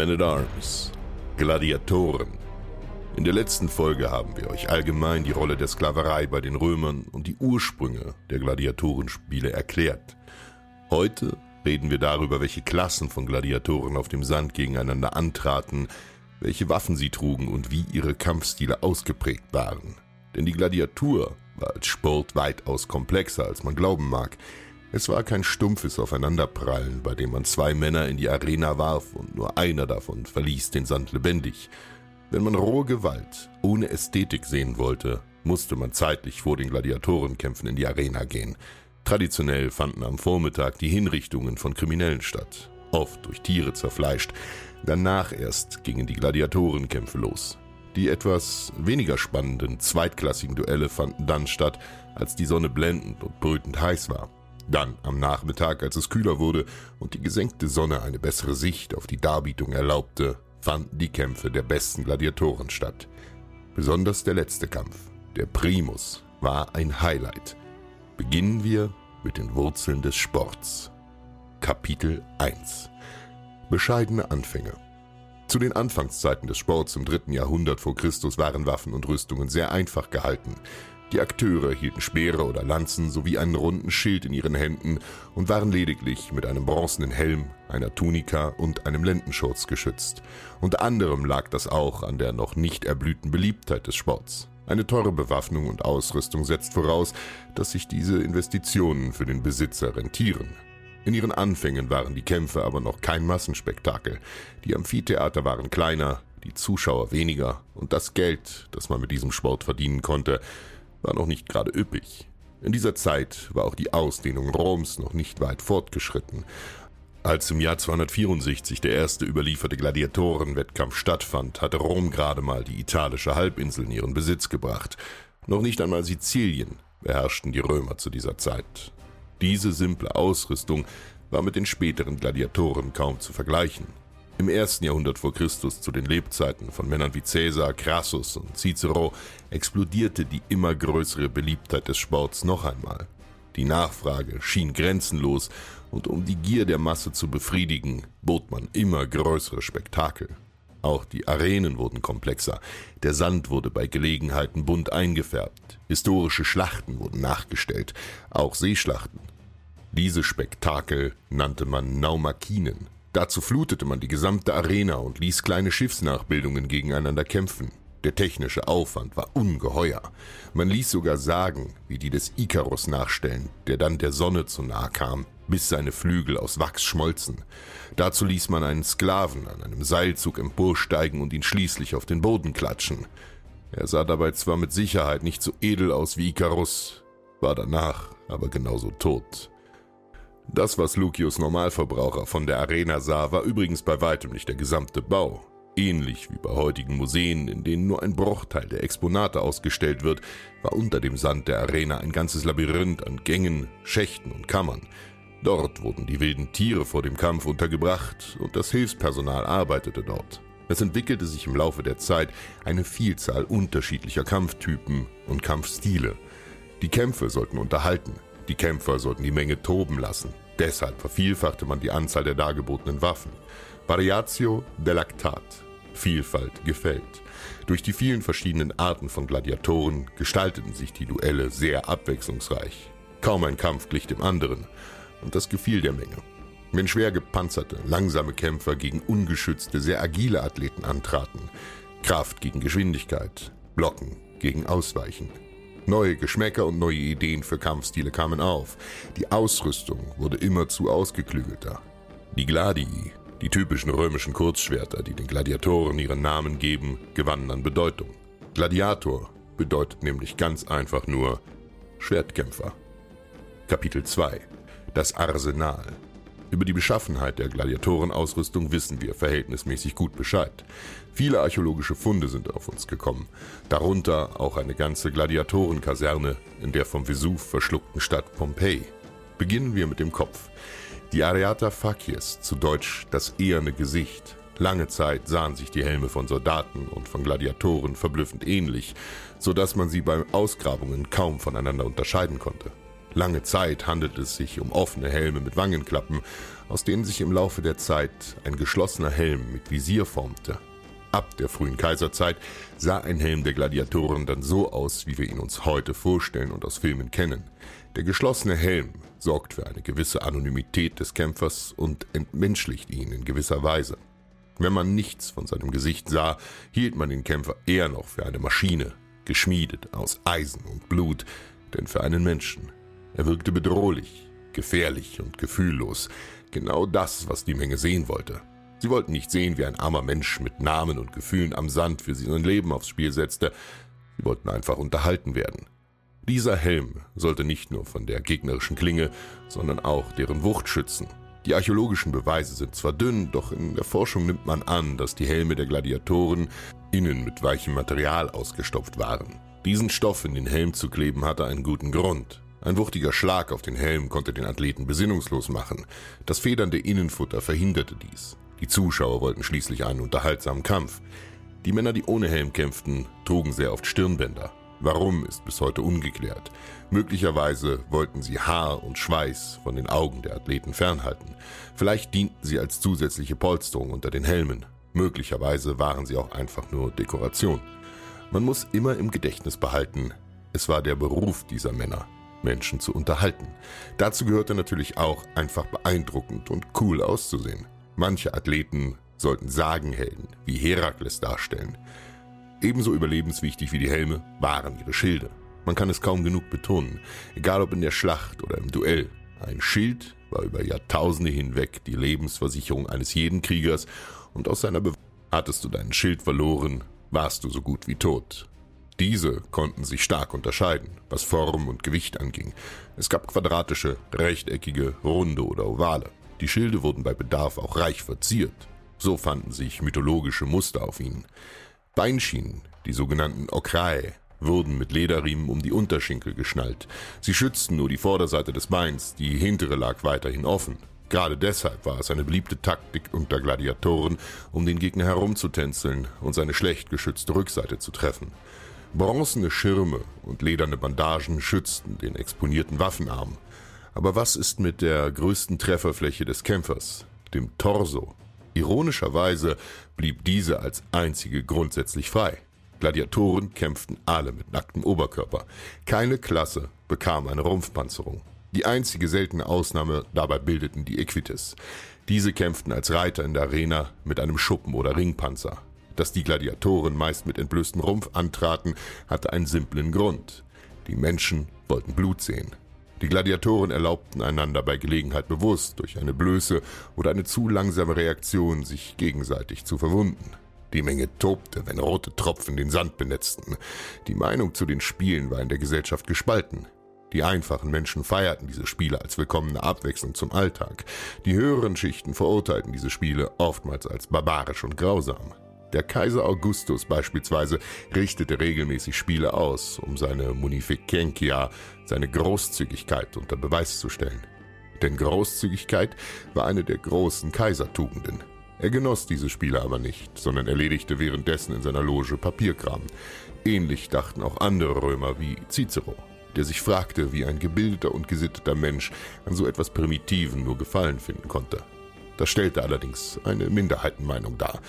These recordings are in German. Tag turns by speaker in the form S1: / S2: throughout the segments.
S1: Men at Arms, Gladiatoren. In der letzten Folge haben wir euch allgemein die Rolle der Sklaverei bei den Römern und die Ursprünge der Gladiatorenspiele erklärt. Heute reden wir darüber, welche Klassen von Gladiatoren auf dem Sand gegeneinander antraten, welche Waffen sie trugen und wie ihre Kampfstile ausgeprägt waren. Denn die Gladiatur war als Sport weitaus komplexer, als man glauben mag. Es war kein stumpfes Aufeinanderprallen, bei dem man zwei Männer in die Arena warf und nur einer davon verließ den Sand lebendig. Wenn man rohe Gewalt ohne Ästhetik sehen wollte, musste man zeitlich vor den Gladiatorenkämpfen in die Arena gehen. Traditionell fanden am Vormittag die Hinrichtungen von Kriminellen statt, oft durch Tiere zerfleischt. Danach erst gingen die Gladiatorenkämpfe los. Die etwas weniger spannenden zweitklassigen Duelle fanden dann statt, als die Sonne blendend und brütend heiß war. Dann am Nachmittag, als es kühler wurde und die gesenkte Sonne eine bessere Sicht auf die Darbietung erlaubte, fanden die Kämpfe der besten Gladiatoren statt. Besonders der letzte Kampf, der Primus, war ein Highlight. Beginnen wir mit den Wurzeln des Sports. Kapitel 1 Bescheidene Anfänge Zu den Anfangszeiten des Sports im dritten Jahrhundert vor Christus waren Waffen und Rüstungen sehr einfach gehalten. Die Akteure hielten Speere oder Lanzen sowie einen runden Schild in ihren Händen und waren lediglich mit einem bronzenen Helm, einer Tunika und einem Lendenschurz geschützt. Unter anderem lag das auch an der noch nicht erblühten Beliebtheit des Sports. Eine teure Bewaffnung und Ausrüstung setzt voraus, dass sich diese Investitionen für den Besitzer rentieren. In ihren Anfängen waren die Kämpfe aber noch kein Massenspektakel. Die Amphitheater waren kleiner, die Zuschauer weniger und das Geld, das man mit diesem Sport verdienen konnte, war noch nicht gerade üppig. In dieser Zeit war auch die Ausdehnung Roms noch nicht weit fortgeschritten. Als im Jahr 264 der erste überlieferte Gladiatorenwettkampf stattfand, hatte Rom gerade mal die italische Halbinsel in ihren Besitz gebracht. Noch nicht einmal Sizilien beherrschten die Römer zu dieser Zeit. Diese simple Ausrüstung war mit den späteren Gladiatoren kaum zu vergleichen. Im ersten Jahrhundert vor Christus zu den Lebzeiten von Männern wie Caesar, Crassus und Cicero explodierte die immer größere Beliebtheit des Sports noch einmal. Die Nachfrage schien grenzenlos und um die Gier der Masse zu befriedigen, bot man immer größere Spektakel. Auch die Arenen wurden komplexer, der Sand wurde bei Gelegenheiten bunt eingefärbt, historische Schlachten wurden nachgestellt, auch Seeschlachten. Diese Spektakel nannte man Naumakinen. Dazu flutete man die gesamte Arena und ließ kleine Schiffsnachbildungen gegeneinander kämpfen. Der technische Aufwand war ungeheuer. Man ließ sogar sagen, wie die des Ikarus nachstellen, der dann der Sonne zu nahe kam, bis seine Flügel aus Wachs schmolzen. Dazu ließ man einen Sklaven an einem Seilzug emporsteigen und ihn schließlich auf den Boden klatschen. Er sah dabei zwar mit Sicherheit nicht so edel aus wie Ikarus, war danach aber genauso tot. Das, was Lucius Normalverbraucher von der Arena sah, war übrigens bei weitem nicht der gesamte Bau. Ähnlich wie bei heutigen Museen, in denen nur ein Bruchteil der Exponate ausgestellt wird, war unter dem Sand der Arena ein ganzes Labyrinth an Gängen, Schächten und Kammern. Dort wurden die wilden Tiere vor dem Kampf untergebracht und das Hilfspersonal arbeitete dort. Es entwickelte sich im Laufe der Zeit eine Vielzahl unterschiedlicher Kampftypen und Kampfstile. Die Kämpfe sollten unterhalten, die Kämpfer sollten die Menge toben lassen. Deshalb vervielfachte man die Anzahl der dargebotenen Waffen. Variatio delectat, Vielfalt gefällt. Durch die vielen verschiedenen Arten von Gladiatoren gestalteten sich die Duelle sehr abwechslungsreich. Kaum ein Kampf glich dem anderen, und das gefiel der Menge. Wenn schwer gepanzerte, langsame Kämpfer gegen ungeschützte, sehr agile Athleten antraten, Kraft gegen Geschwindigkeit, Blocken gegen Ausweichen. Neue Geschmäcker und neue Ideen für Kampfstile kamen auf. Die Ausrüstung wurde immerzu ausgeklügelter. Die Gladii, die typischen römischen Kurzschwerter, die den Gladiatoren ihren Namen geben, gewannen an Bedeutung. Gladiator bedeutet nämlich ganz einfach nur Schwertkämpfer. Kapitel 2 Das Arsenal über die Beschaffenheit der Gladiatorenausrüstung wissen wir verhältnismäßig gut Bescheid. Viele archäologische Funde sind auf uns gekommen, darunter auch eine ganze Gladiatorenkaserne in der vom Vesuv verschluckten Stadt Pompeji. Beginnen wir mit dem Kopf. Die Areata Facies, zu Deutsch das eherne Gesicht. Lange Zeit sahen sich die Helme von Soldaten und von Gladiatoren verblüffend ähnlich, so dass man sie bei Ausgrabungen kaum voneinander unterscheiden konnte. Lange Zeit handelte es sich um offene Helme mit Wangenklappen, aus denen sich im Laufe der Zeit ein geschlossener Helm mit Visier formte. Ab der frühen Kaiserzeit sah ein Helm der Gladiatoren dann so aus, wie wir ihn uns heute vorstellen und aus Filmen kennen. Der geschlossene Helm sorgt für eine gewisse Anonymität des Kämpfers und entmenschlicht ihn in gewisser Weise. Wenn man nichts von seinem Gesicht sah, hielt man den Kämpfer eher noch für eine Maschine, geschmiedet aus Eisen und Blut, denn für einen Menschen. Er wirkte bedrohlich, gefährlich und gefühllos. Genau das, was die Menge sehen wollte. Sie wollten nicht sehen, wie ein armer Mensch mit Namen und Gefühlen am Sand für sie sein Leben aufs Spiel setzte. Sie wollten einfach unterhalten werden. Dieser Helm sollte nicht nur von der gegnerischen Klinge, sondern auch deren Wucht schützen. Die archäologischen Beweise sind zwar dünn, doch in der Forschung nimmt man an, dass die Helme der Gladiatoren innen mit weichem Material ausgestopft waren. Diesen Stoff in den Helm zu kleben hatte einen guten Grund. Ein wuchtiger Schlag auf den Helm konnte den Athleten besinnungslos machen. Das federnde Innenfutter verhinderte dies. Die Zuschauer wollten schließlich einen unterhaltsamen Kampf. Die Männer, die ohne Helm kämpften, trugen sehr oft Stirnbänder. Warum ist bis heute ungeklärt. Möglicherweise wollten sie Haar und Schweiß von den Augen der Athleten fernhalten. Vielleicht dienten sie als zusätzliche Polsterung unter den Helmen. Möglicherweise waren sie auch einfach nur Dekoration. Man muss immer im Gedächtnis behalten, es war der Beruf dieser Männer, Menschen zu unterhalten. Dazu gehörte natürlich auch einfach beeindruckend und cool auszusehen. Manche Athleten sollten Sagenhelden wie Herakles darstellen. Ebenso überlebenswichtig wie die Helme waren ihre Schilde. Man kann es kaum genug betonen, egal ob in der Schlacht oder im Duell. Ein Schild war über Jahrtausende hinweg die Lebensversicherung eines jeden Kriegers und aus seiner Be Hattest du deinen Schild verloren, warst du so gut wie tot. Diese konnten sich stark unterscheiden, was Form und Gewicht anging. Es gab quadratische, rechteckige, runde oder ovale. Die Schilde wurden bei Bedarf auch reich verziert. So fanden sich mythologische Muster auf ihnen. Beinschienen, die sogenannten Okrae, wurden mit Lederriemen um die Unterschenkel geschnallt. Sie schützten nur die Vorderseite des Beins, die hintere lag weiterhin offen. Gerade deshalb war es eine beliebte Taktik unter Gladiatoren, um den Gegner herumzutänzeln und seine schlecht geschützte Rückseite zu treffen. Bronzene Schirme und lederne Bandagen schützten den exponierten Waffenarm. Aber was ist mit der größten Trefferfläche des Kämpfers, dem Torso? Ironischerweise blieb diese als einzige grundsätzlich frei. Gladiatoren kämpften alle mit nacktem Oberkörper. Keine Klasse bekam eine Rumpfpanzerung. Die einzige seltene Ausnahme dabei bildeten die Equites. Diese kämpften als Reiter in der Arena mit einem Schuppen oder Ringpanzer. Dass die Gladiatoren meist mit entblößtem Rumpf antraten, hatte einen simplen Grund. Die Menschen wollten Blut sehen. Die Gladiatoren erlaubten einander bei Gelegenheit bewusst durch eine Blöße oder eine zu langsame Reaktion sich gegenseitig zu verwunden. Die Menge tobte, wenn rote Tropfen den Sand benetzten. Die Meinung zu den Spielen war in der Gesellschaft gespalten. Die einfachen Menschen feierten diese Spiele als willkommene Abwechslung zum Alltag. Die höheren Schichten verurteilten diese Spiele oftmals als barbarisch und grausam. Der Kaiser Augustus beispielsweise richtete regelmäßig Spiele aus, um seine Munificentia, seine Großzügigkeit unter Beweis zu stellen. denn Großzügigkeit war eine der großen Kaisertugenden. Er genoss diese Spiele aber nicht, sondern erledigte währenddessen in seiner Loge Papierkram. Ähnlich dachten auch andere Römer wie Cicero, der sich fragte, wie ein gebildeter und gesitteter Mensch an so etwas Primitiven nur Gefallen finden konnte. Das stellte allerdings eine Minderheitenmeinung dar.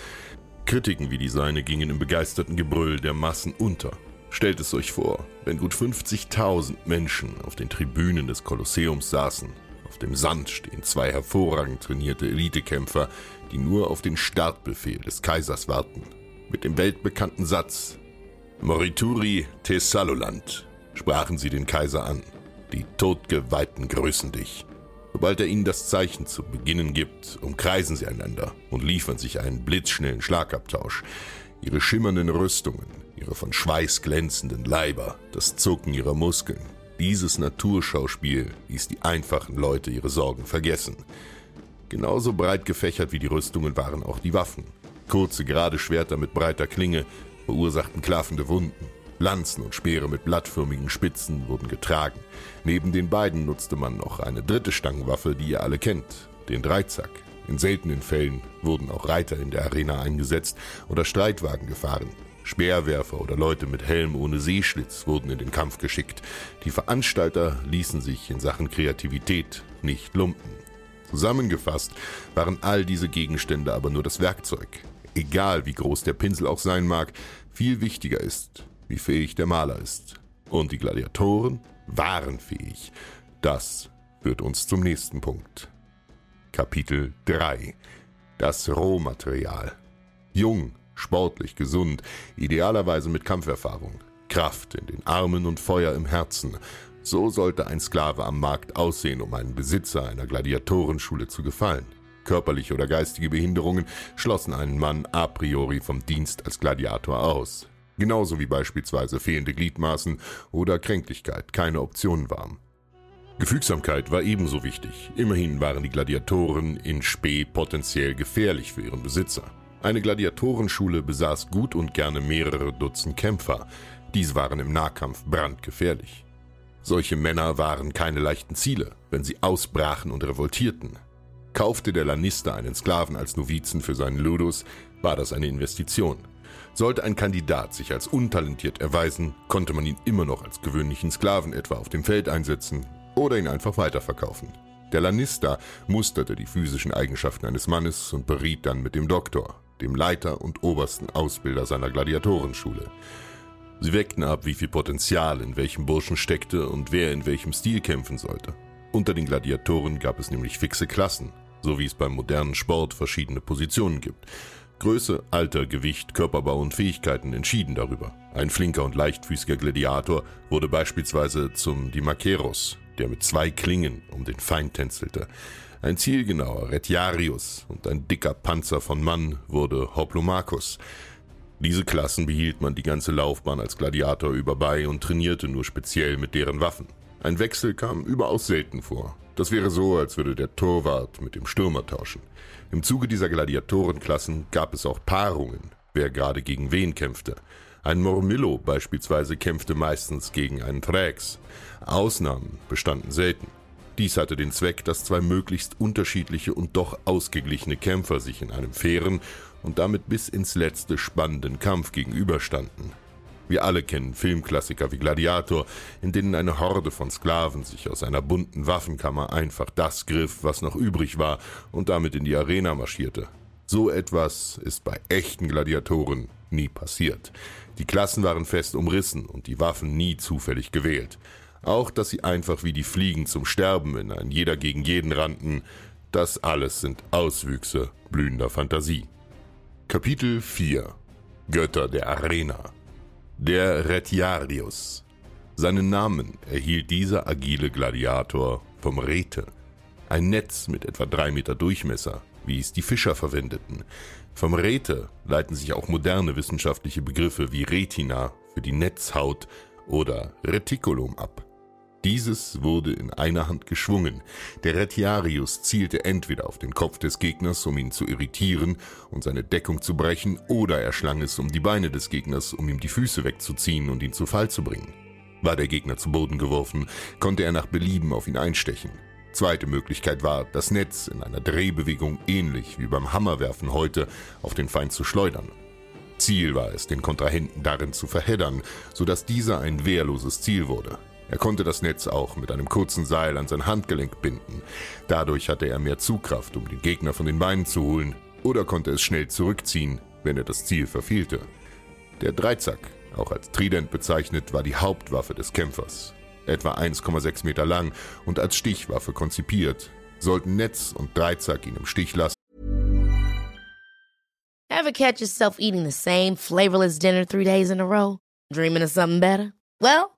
S1: Kritiken wie die seine gingen im begeisterten Gebrüll der Massen unter. Stellt es euch vor, wenn gut 50.000 Menschen auf den Tribünen des Kolosseums saßen. Auf dem Sand stehen zwei hervorragend trainierte Elitekämpfer, die nur auf den Startbefehl des Kaisers warten. Mit dem weltbekannten Satz Morituri Thessaloland sprachen sie den Kaiser an. Die Todgeweihten grüßen dich. Sobald er ihnen das Zeichen zu beginnen gibt, umkreisen sie einander und liefern sich einen blitzschnellen Schlagabtausch. Ihre schimmernden Rüstungen, ihre von Schweiß glänzenden Leiber, das Zucken ihrer Muskeln. Dieses Naturschauspiel ließ die einfachen Leute ihre Sorgen vergessen. Genauso breit gefächert wie die Rüstungen waren auch die Waffen. Kurze, gerade Schwerter mit breiter Klinge verursachten klaffende Wunden. Lanzen und Speere mit blattförmigen Spitzen wurden getragen. Neben den beiden nutzte man noch eine dritte Stangenwaffe, die ihr alle kennt, den Dreizack. In seltenen Fällen wurden auch Reiter in der Arena eingesetzt oder Streitwagen gefahren. Speerwerfer oder Leute mit Helm ohne Seeschlitz wurden in den Kampf geschickt. Die Veranstalter ließen sich in Sachen Kreativität nicht lumpen. Zusammengefasst waren all diese Gegenstände aber nur das Werkzeug. Egal wie groß der Pinsel auch sein mag, viel wichtiger ist, wie fähig der Maler ist. Und die Gladiatoren waren fähig. Das führt uns zum nächsten Punkt. Kapitel 3 Das Rohmaterial. Jung, sportlich, gesund, idealerweise mit Kampferfahrung, Kraft in den Armen und Feuer im Herzen. So sollte ein Sklave am Markt aussehen, um einen Besitzer einer Gladiatorenschule zu gefallen. Körperliche oder geistige Behinderungen schlossen einen Mann a priori vom Dienst als Gladiator aus genauso wie beispielsweise fehlende Gliedmaßen oder Kränklichkeit keine Option waren. Gefügsamkeit war ebenso wichtig. Immerhin waren die Gladiatoren in Spee potenziell gefährlich für ihren Besitzer. Eine Gladiatorenschule besaß gut und gerne mehrere Dutzend Kämpfer. Diese waren im Nahkampf brandgefährlich. Solche Männer waren keine leichten Ziele, wenn sie ausbrachen und revoltierten. Kaufte der Lannister einen Sklaven als Novizen für seinen Ludus, war das eine Investition. Sollte ein Kandidat sich als untalentiert erweisen, konnte man ihn immer noch als gewöhnlichen Sklaven etwa auf dem Feld einsetzen oder ihn einfach weiterverkaufen. Der Lannister musterte die physischen Eigenschaften eines Mannes und beriet dann mit dem Doktor, dem Leiter und obersten Ausbilder seiner Gladiatorenschule. Sie weckten ab, wie viel Potenzial in welchem Burschen steckte und wer in welchem Stil kämpfen sollte. Unter den Gladiatoren gab es nämlich fixe Klassen, so wie es beim modernen Sport verschiedene Positionen gibt. Größe, Alter, Gewicht, Körperbau und Fähigkeiten entschieden darüber. Ein flinker und leichtfüßiger Gladiator wurde beispielsweise zum Dimakeros, der mit zwei Klingen um den Feind tänzelte. Ein zielgenauer Retiarius und ein dicker Panzer von Mann wurde Hoplomachus. Diese Klassen behielt man die ganze Laufbahn als Gladiator über bei und trainierte nur speziell mit deren Waffen. Ein Wechsel kam überaus selten vor. Das wäre so, als würde der Torwart mit dem Stürmer tauschen. Im Zuge dieser Gladiatorenklassen gab es auch Paarungen, wer gerade gegen wen kämpfte. Ein Mormillo beispielsweise kämpfte meistens gegen einen Thrax. Ausnahmen bestanden selten. Dies hatte den Zweck, dass zwei möglichst unterschiedliche und doch ausgeglichene Kämpfer sich in einem fairen und damit bis ins letzte spannenden Kampf gegenüberstanden. Wir alle kennen Filmklassiker wie Gladiator, in denen eine Horde von Sklaven sich aus einer bunten Waffenkammer einfach das griff, was noch übrig war, und damit in die Arena marschierte. So etwas ist bei echten Gladiatoren nie passiert. Die Klassen waren fest umrissen und die Waffen nie zufällig gewählt. Auch, dass sie einfach wie die Fliegen zum Sterben in ein jeder gegen jeden rannten, das alles sind Auswüchse blühender Fantasie. Kapitel 4 Götter der Arena der Retiarius. Seinen Namen erhielt dieser agile Gladiator vom Rete, ein Netz mit etwa drei Meter Durchmesser, wie es die Fischer verwendeten. Vom Rete leiten sich auch moderne wissenschaftliche Begriffe wie Retina für die Netzhaut oder Reticulum ab. Dieses wurde in einer Hand geschwungen. Der Retiarius zielte entweder auf den Kopf des Gegners, um ihn zu irritieren und seine Deckung zu brechen, oder er schlang es um die Beine des Gegners, um ihm die Füße wegzuziehen und ihn zu Fall zu bringen. War der Gegner zu Boden geworfen, konnte er nach Belieben auf ihn einstechen. Zweite Möglichkeit war, das Netz in einer Drehbewegung ähnlich wie beim Hammerwerfen heute auf den Feind zu schleudern. Ziel war es, den Kontrahenten darin zu verheddern, sodass dieser ein wehrloses Ziel wurde. Er konnte das Netz auch mit einem kurzen Seil an sein Handgelenk binden. Dadurch hatte er mehr Zugkraft, um den Gegner von den Beinen zu holen, oder konnte es schnell zurückziehen, wenn er das Ziel verfehlte. Der Dreizack, auch als Trident bezeichnet, war die Hauptwaffe des Kämpfers. Etwa 1,6 Meter lang und als Stichwaffe konzipiert, sollten Netz und Dreizack ihn im Stich lassen.
S2: Ever catch yourself eating the same flavorless dinner three days in a row? Dreaming of something better? Well,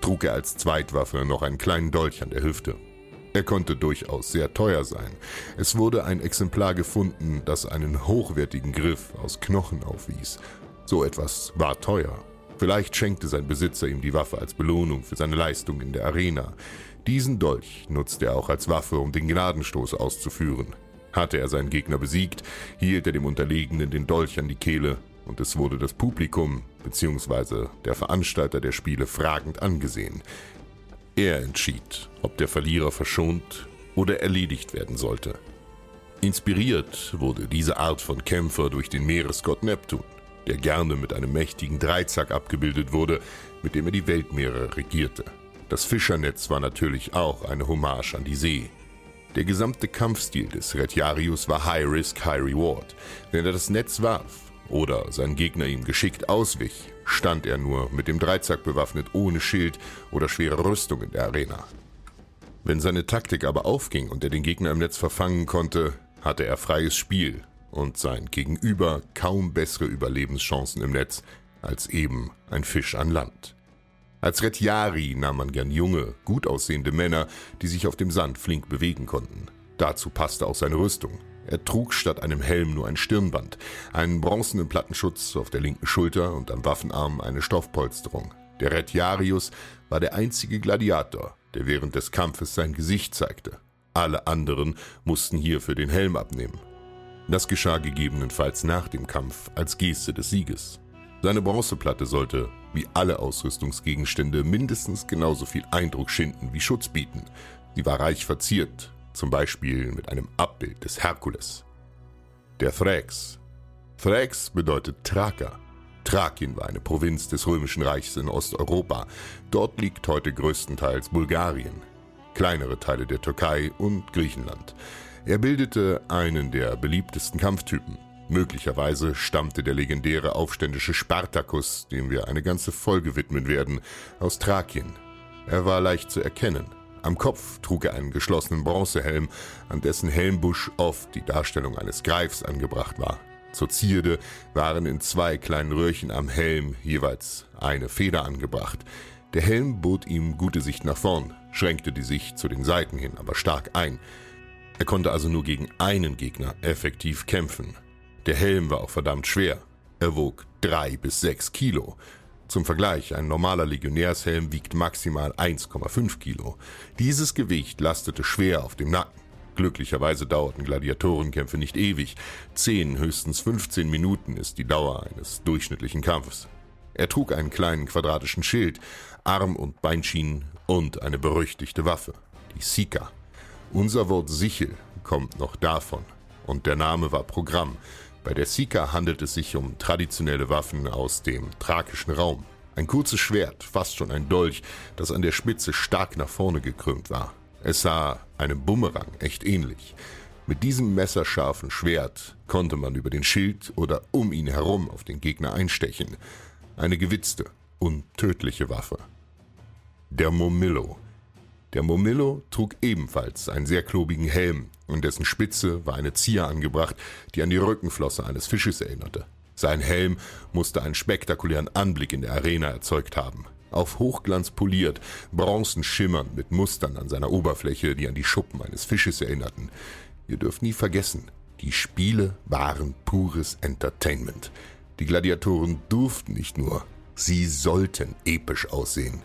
S1: Trug er als Zweitwaffe noch einen kleinen Dolch an der Hüfte. Er konnte durchaus sehr teuer sein. Es wurde ein Exemplar gefunden, das einen hochwertigen Griff aus Knochen aufwies. So etwas war teuer. Vielleicht schenkte sein Besitzer ihm die Waffe als Belohnung für seine Leistung in der Arena. Diesen Dolch nutzte er auch als Waffe, um den Gnadenstoß auszuführen. Hatte er seinen Gegner besiegt, hielt er dem Unterlegenen den Dolch an die Kehle und es wurde das Publikum bzw. der Veranstalter der Spiele fragend angesehen. Er entschied, ob der Verlierer verschont oder erledigt werden sollte. Inspiriert wurde diese Art von Kämpfer durch den Meeresgott Neptun der gerne mit einem mächtigen Dreizack abgebildet wurde, mit dem er die Weltmeere regierte. Das Fischernetz war natürlich auch eine Hommage an die See. Der gesamte Kampfstil des Retiarius war High Risk, High Reward. Wenn er das Netz warf oder sein Gegner ihm geschickt auswich, stand er nur mit dem Dreizack bewaffnet ohne Schild oder schwere Rüstung in der Arena. Wenn seine Taktik aber aufging und er den Gegner im Netz verfangen konnte, hatte er freies Spiel und sein Gegenüber kaum bessere Überlebenschancen im Netz als eben ein Fisch an Land. Als Retjari nahm man gern junge, gut aussehende Männer, die sich auf dem Sand flink bewegen konnten. Dazu passte auch seine Rüstung. Er trug statt einem Helm nur ein Stirnband, einen bronzenen Plattenschutz auf der linken Schulter und am Waffenarm eine Stoffpolsterung. Der Retiarius war der einzige Gladiator, der während des Kampfes sein Gesicht zeigte. Alle anderen mussten hierfür den Helm abnehmen. Das geschah gegebenenfalls nach dem Kampf als Geste des Sieges. Seine Bronzeplatte sollte, wie alle Ausrüstungsgegenstände, mindestens genauso viel Eindruck schinden wie Schutz bieten. Sie war reich verziert, zum Beispiel mit einem Abbild des Herkules. Der Thrax. Thrax bedeutet Thraker. Thrakien war eine Provinz des Römischen Reichs in Osteuropa. Dort liegt heute größtenteils Bulgarien, kleinere Teile der Türkei und Griechenland. Er bildete einen der beliebtesten Kampftypen. Möglicherweise stammte der legendäre aufständische Spartacus, dem wir eine ganze Folge widmen werden, aus Thrakien. Er war leicht zu erkennen. Am Kopf trug er einen geschlossenen Bronzehelm, an dessen Helmbusch oft die Darstellung eines Greifs angebracht war. Zur Zierde waren in zwei kleinen Röhrchen am Helm jeweils eine Feder angebracht. Der Helm bot ihm gute Sicht nach vorn, schränkte die Sicht zu den Seiten hin aber stark ein. Er konnte also nur gegen einen Gegner effektiv kämpfen. Der Helm war auch verdammt schwer. Er wog drei bis sechs Kilo. Zum Vergleich, ein normaler Legionärshelm wiegt maximal 1,5 Kilo. Dieses Gewicht lastete schwer auf dem Nacken. Glücklicherweise dauerten Gladiatorenkämpfe nicht ewig. Zehn, höchstens 15 Minuten ist die Dauer eines durchschnittlichen Kampfes. Er trug einen kleinen quadratischen Schild, Arm- und Beinschienen und eine berüchtigte Waffe, die Sika. Unser Wort Sichel kommt noch davon. Und der Name war Programm. Bei der Sika handelt es sich um traditionelle Waffen aus dem thrakischen Raum. Ein kurzes Schwert, fast schon ein Dolch, das an der Spitze stark nach vorne gekrümmt war. Es sah einem Bumerang echt ähnlich. Mit diesem messerscharfen Schwert konnte man über den Schild oder um ihn herum auf den Gegner einstechen. Eine gewitzte, untödliche Waffe. Der Momillo. Der Momillo trug ebenfalls einen sehr klobigen Helm, an dessen Spitze war eine Zier angebracht, die an die Rückenflosse eines Fisches erinnerte. Sein Helm musste einen spektakulären Anblick in der Arena erzeugt haben. Auf Hochglanz poliert, bronzen schimmernd mit Mustern an seiner Oberfläche, die an die Schuppen eines Fisches erinnerten. Ihr dürft nie vergessen, die Spiele waren pures Entertainment. Die Gladiatoren durften nicht nur, sie sollten episch aussehen.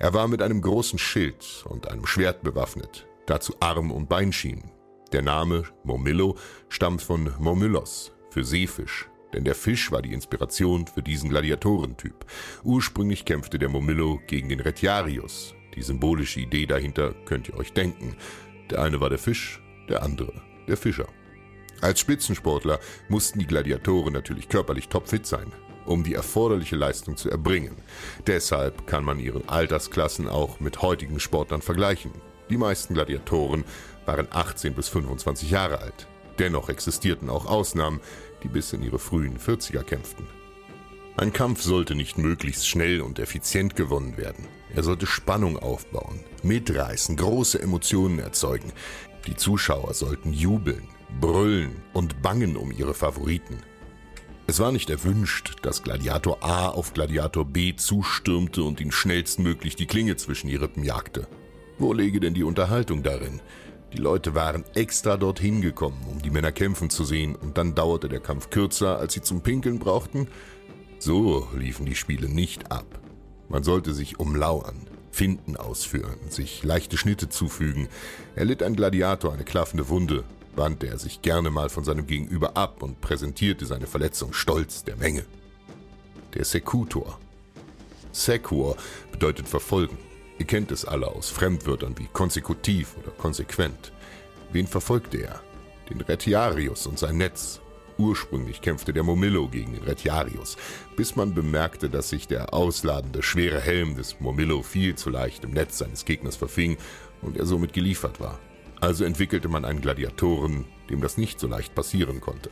S1: Er war mit einem großen Schild und einem Schwert bewaffnet, dazu Arm- und Beinschienen. Der Name Momillo stammt von Momylos, für Seefisch, denn der Fisch war die Inspiration für diesen Gladiatorentyp. Ursprünglich kämpfte der Momillo gegen den Retiarius. Die symbolische Idee dahinter könnt ihr euch denken. Der eine war der Fisch, der andere der Fischer. Als Spitzensportler mussten die Gladiatoren natürlich körperlich topfit sein, um die erforderliche Leistung zu erbringen. Deshalb kann man ihren Altersklassen auch mit heutigen Sportlern vergleichen. Die meisten Gladiatoren waren 18 bis 25 Jahre alt. Dennoch existierten auch Ausnahmen, die bis in ihre frühen 40er kämpften. Ein Kampf sollte nicht möglichst schnell und effizient gewonnen werden. Er sollte Spannung aufbauen, mitreißen, große Emotionen erzeugen. Die Zuschauer sollten jubeln, brüllen und bangen um ihre Favoriten. Es war nicht erwünscht, dass Gladiator A auf Gladiator B zustürmte und ihn schnellstmöglich die Klinge zwischen die Rippen jagte. Wo läge denn die Unterhaltung darin? Die Leute waren extra dorthin gekommen, um die Männer kämpfen zu sehen, und dann dauerte der Kampf kürzer, als sie zum Pinkeln brauchten. So liefen die Spiele nicht ab. Man sollte sich umlauern, Finden ausführen, sich leichte Schnitte zufügen. Erlitt ein Gladiator eine klaffende Wunde, wandte er sich gerne mal von seinem Gegenüber ab und präsentierte seine Verletzung stolz der Menge. Der Sekutor. Sequor bedeutet verfolgen. Ihr kennt es alle aus Fremdwörtern wie konsekutiv oder konsequent. Wen verfolgte er? Den Retiarius und sein Netz. Ursprünglich kämpfte der Momillo gegen den Retiarius, bis man bemerkte, dass sich der ausladende, schwere Helm des Momillo viel zu leicht im Netz seines Gegners verfing und er somit geliefert war. Also entwickelte man einen Gladiatoren, dem das nicht so leicht passieren konnte.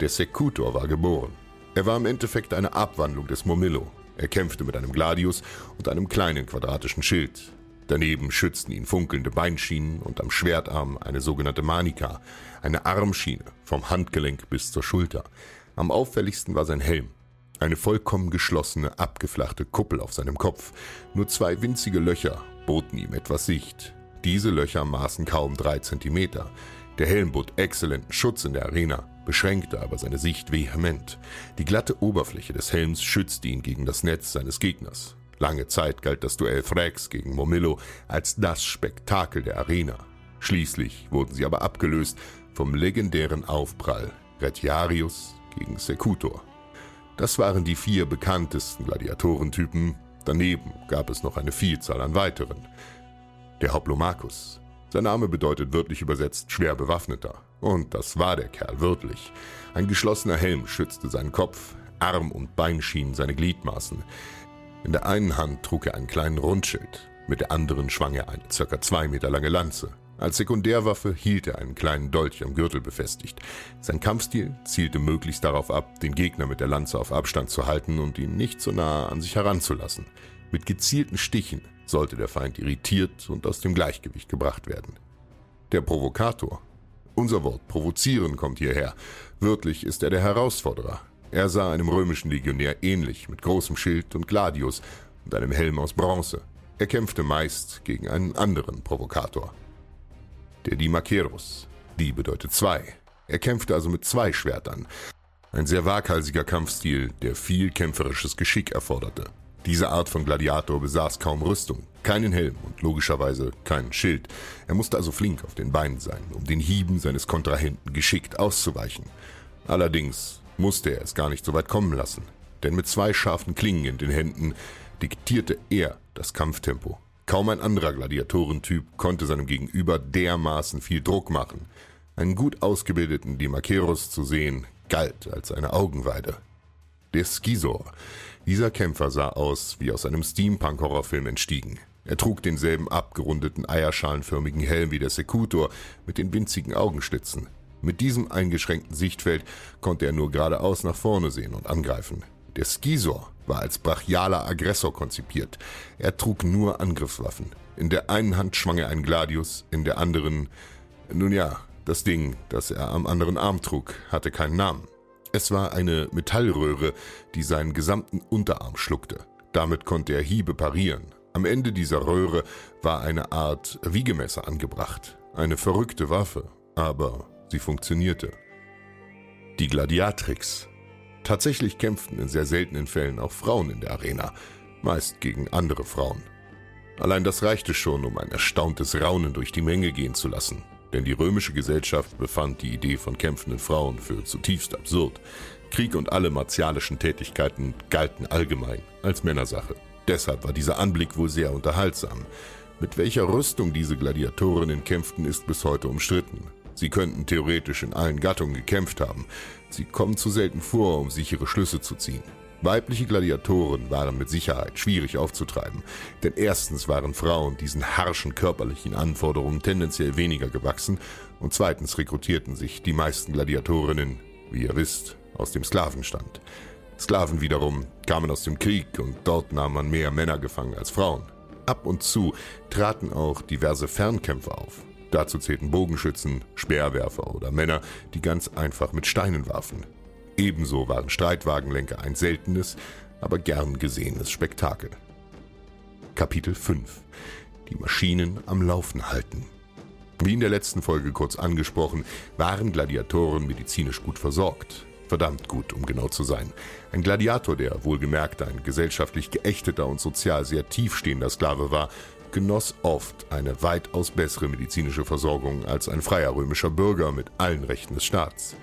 S1: Der Secutor war geboren. Er war im Endeffekt eine Abwandlung des Momillo. Er kämpfte mit einem Gladius und einem kleinen quadratischen Schild. Daneben schützten ihn funkelnde Beinschienen und am Schwertarm eine sogenannte Manika, eine Armschiene vom Handgelenk bis zur Schulter. Am auffälligsten war sein Helm. Eine vollkommen geschlossene, abgeflachte Kuppel auf seinem Kopf. Nur zwei winzige Löcher boten ihm etwas Sicht. Diese Löcher maßen kaum drei Zentimeter. Der Helm bot exzellenten Schutz in der Arena, beschränkte aber seine Sicht vehement. Die glatte Oberfläche des Helms schützte ihn gegen das Netz seines Gegners. Lange Zeit galt das Duell Thrax gegen Momillo als das Spektakel der Arena. Schließlich wurden sie aber abgelöst vom legendären Aufprall Retiarius gegen Secutor. Das waren die vier bekanntesten Gladiatorentypen, daneben gab es noch eine Vielzahl an weiteren. Der Hoplomachus. Sein Name bedeutet wörtlich übersetzt schwer bewaffneter. Und das war der Kerl wirklich. Ein geschlossener Helm schützte seinen Kopf, Arm und Bein schienen seine Gliedmaßen. In der einen Hand trug er einen kleinen Rundschild, mit der anderen schwang er eine circa zwei Meter lange Lanze. Als Sekundärwaffe hielt er einen kleinen Dolch am Gürtel befestigt. Sein Kampfstil zielte möglichst darauf ab, den Gegner mit der Lanze auf Abstand zu halten und ihn nicht so nahe an sich heranzulassen. Mit gezielten Stichen sollte der Feind irritiert und aus dem Gleichgewicht gebracht werden. Der Provokator. Unser Wort provozieren kommt hierher. Wörtlich ist er der Herausforderer. Er sah einem römischen Legionär ähnlich, mit großem Schild und Gladius und einem Helm aus Bronze. Er kämpfte meist gegen einen anderen Provokator. Der Dimakeros. Die bedeutet zwei. Er kämpfte also mit zwei Schwertern. Ein sehr waghalsiger Kampfstil, der viel kämpferisches Geschick erforderte. Diese Art von Gladiator besaß kaum Rüstung, keinen Helm und logischerweise keinen Schild. Er musste also flink auf den Beinen sein, um den Hieben seines Kontrahenten geschickt auszuweichen. Allerdings musste er es gar nicht so weit kommen lassen, denn mit zwei scharfen Klingen in den Händen diktierte er das Kampftempo. Kaum ein anderer Gladiatorentyp konnte seinem Gegenüber dermaßen viel Druck machen. Einen gut ausgebildeten Dimakeros zu sehen, galt als eine Augenweide. Der Skisor dieser Kämpfer sah aus wie aus einem Steampunk-Horrorfilm entstiegen. Er trug denselben abgerundeten eierschalenförmigen Helm wie der Sekutor mit den winzigen Augenschlitzen. Mit diesem eingeschränkten Sichtfeld konnte er nur geradeaus nach vorne sehen und angreifen. Der Skisor war als brachialer Aggressor konzipiert. Er trug nur Angriffswaffen. In der einen Hand schwang er einen Gladius, in der anderen, nun ja, das Ding, das er am anderen Arm trug, hatte keinen Namen. Es war eine Metallröhre, die seinen gesamten Unterarm schluckte. Damit konnte er Hiebe parieren. Am Ende dieser Röhre war eine Art Wiegemesser angebracht. Eine verrückte Waffe, aber sie funktionierte. Die Gladiatrix. Tatsächlich kämpften in sehr seltenen Fällen auch Frauen in der Arena, meist gegen andere Frauen. Allein das reichte schon, um ein erstauntes Raunen durch die Menge gehen zu lassen, denn die römische Gesellschaft befand die Idee von kämpfenden Frauen für zutiefst absurd. Krieg und alle martialischen Tätigkeiten galten allgemein als Männersache. Deshalb war dieser Anblick wohl sehr unterhaltsam. Mit welcher Rüstung diese Gladiatorinnen kämpften, ist bis heute umstritten. Sie könnten theoretisch in allen Gattungen gekämpft haben. Sie kommen zu selten vor, um sichere Schlüsse zu ziehen. Weibliche Gladiatoren waren mit Sicherheit schwierig aufzutreiben, denn erstens waren Frauen diesen harschen körperlichen Anforderungen tendenziell weniger gewachsen und zweitens rekrutierten sich die meisten Gladiatorinnen, wie ihr wisst, aus dem Sklavenstand. Sklaven wiederum kamen aus dem Krieg und dort nahm man mehr Männer gefangen als Frauen. Ab und zu traten auch diverse Fernkämpfer auf. Dazu zählten Bogenschützen, Speerwerfer oder Männer, die ganz einfach mit Steinen warfen. Ebenso waren Streitwagenlenker ein seltenes, aber gern gesehenes Spektakel. Kapitel 5 Die Maschinen am Laufen halten. Wie in der letzten Folge kurz angesprochen, waren Gladiatoren medizinisch gut versorgt. Verdammt gut, um genau zu sein. Ein Gladiator, der wohlgemerkt ein gesellschaftlich geächteter und sozial sehr tiefstehender Sklave war, genoss oft eine weitaus bessere medizinische Versorgung als ein freier römischer Bürger mit allen Rechten des Staats.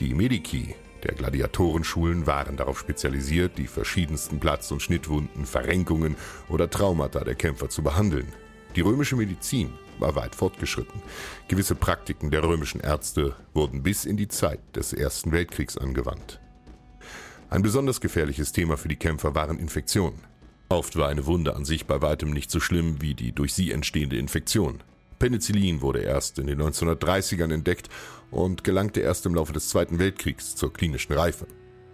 S1: Die Medici der Gladiatorenschulen waren darauf spezialisiert, die verschiedensten Platz- und Schnittwunden, Verrenkungen oder Traumata der Kämpfer zu behandeln. Die römische Medizin war weit fortgeschritten. Gewisse Praktiken der römischen Ärzte wurden bis in die Zeit des Ersten Weltkriegs angewandt. Ein besonders gefährliches Thema für die Kämpfer waren Infektionen. Oft war eine Wunde an sich bei weitem nicht so schlimm wie die durch sie entstehende Infektion. Penicillin wurde erst in den 1930ern entdeckt und gelangte erst im Laufe des Zweiten Weltkriegs zur klinischen Reife.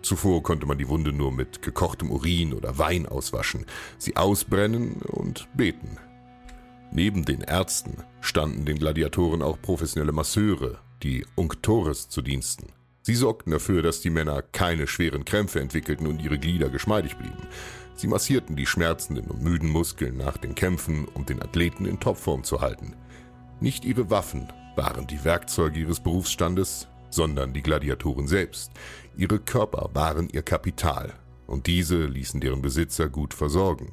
S1: Zuvor konnte man die Wunde nur mit gekochtem Urin oder Wein auswaschen, sie ausbrennen und beten. Neben den Ärzten standen den Gladiatoren auch professionelle Masseure, die Unctores, zu Diensten. Sie sorgten dafür, dass die Männer keine schweren Krämpfe entwickelten und ihre Glieder geschmeidig blieben. Sie massierten die schmerzenden und müden Muskeln nach den Kämpfen, um den Athleten in Topform zu halten. Nicht ihre Waffen waren die Werkzeuge ihres Berufsstandes, sondern die Gladiatoren selbst. Ihre Körper waren ihr Kapital, und diese ließen deren Besitzer gut versorgen.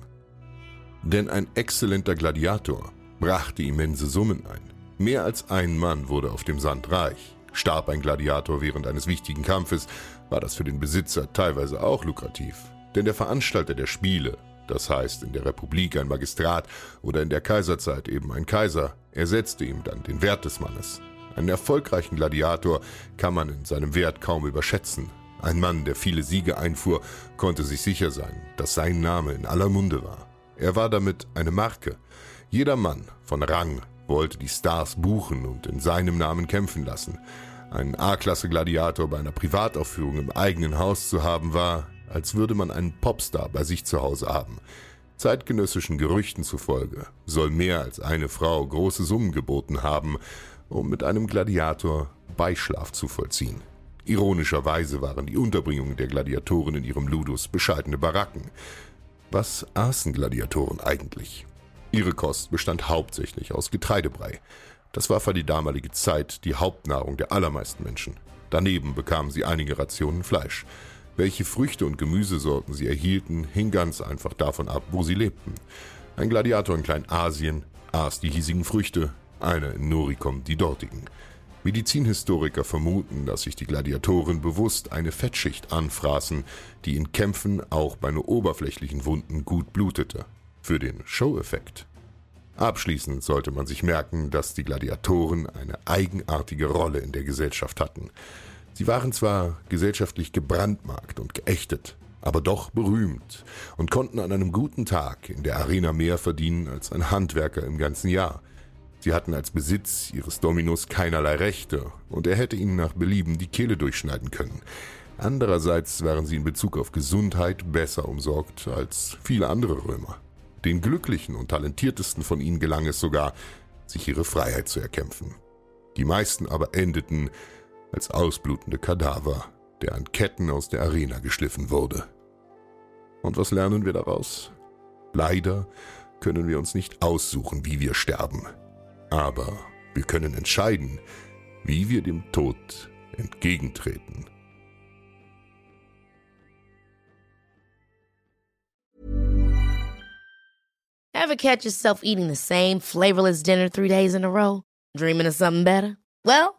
S1: Denn ein exzellenter Gladiator brachte immense Summen ein. Mehr als ein Mann wurde auf dem Sand reich. Starb ein Gladiator während eines wichtigen Kampfes, war das für den Besitzer teilweise auch lukrativ. Denn der Veranstalter der Spiele, das heißt in der Republik ein Magistrat oder in der Kaiserzeit eben ein Kaiser, ersetzte ihm dann den Wert des Mannes. Einen erfolgreichen Gladiator kann man in seinem Wert kaum überschätzen. Ein Mann, der viele Siege einfuhr, konnte sich sicher sein, dass sein Name in aller Munde war. Er war damit eine Marke. Jeder Mann von Rang wollte die Stars buchen und in seinem Namen kämpfen lassen. Ein A-Klasse-Gladiator bei einer Privataufführung im eigenen Haus zu haben war, als würde man einen Popstar bei sich zu Hause haben. Zeitgenössischen Gerüchten zufolge soll mehr als eine Frau große Summen geboten haben, um mit einem Gladiator Beischlaf zu vollziehen. Ironischerweise waren die Unterbringungen der Gladiatoren in ihrem Ludus bescheidene Baracken. Was aßen Gladiatoren eigentlich? Ihre Kost bestand hauptsächlich aus Getreidebrei. Das war für die damalige Zeit die Hauptnahrung der allermeisten Menschen. Daneben bekamen sie einige Rationen Fleisch. Welche Früchte und Gemüsesorten sie erhielten, hing ganz einfach davon ab, wo sie lebten. Ein Gladiator in Kleinasien aß die hiesigen Früchte, einer in Noricum die dortigen. Medizinhistoriker vermuten, dass sich die Gladiatoren bewusst eine Fettschicht anfraßen, die in Kämpfen auch bei nur oberflächlichen Wunden gut blutete. Für den Show-Effekt. Abschließend sollte man sich merken, dass die Gladiatoren eine eigenartige Rolle in der Gesellschaft hatten. Sie waren zwar gesellschaftlich gebrandmarkt und geächtet, aber doch berühmt und konnten an einem guten Tag in der Arena mehr verdienen als ein Handwerker im ganzen Jahr. Sie hatten als Besitz ihres Dominus keinerlei Rechte, und er hätte ihnen nach Belieben die Kehle durchschneiden können. Andererseits waren sie in Bezug auf Gesundheit besser umsorgt als viele andere Römer. Den glücklichen und talentiertesten von ihnen gelang es sogar, sich ihre Freiheit zu erkämpfen. Die meisten aber endeten als ausblutende Kadaver, der an Ketten aus der Arena geschliffen wurde. Und was lernen wir daraus? Leider können wir uns nicht aussuchen, wie wir sterben. Aber wir können entscheiden, wie wir dem Tod entgegentreten.
S2: Ever catch yourself eating the same flavorless dinner three days in a row? Dreaming of something better? Well,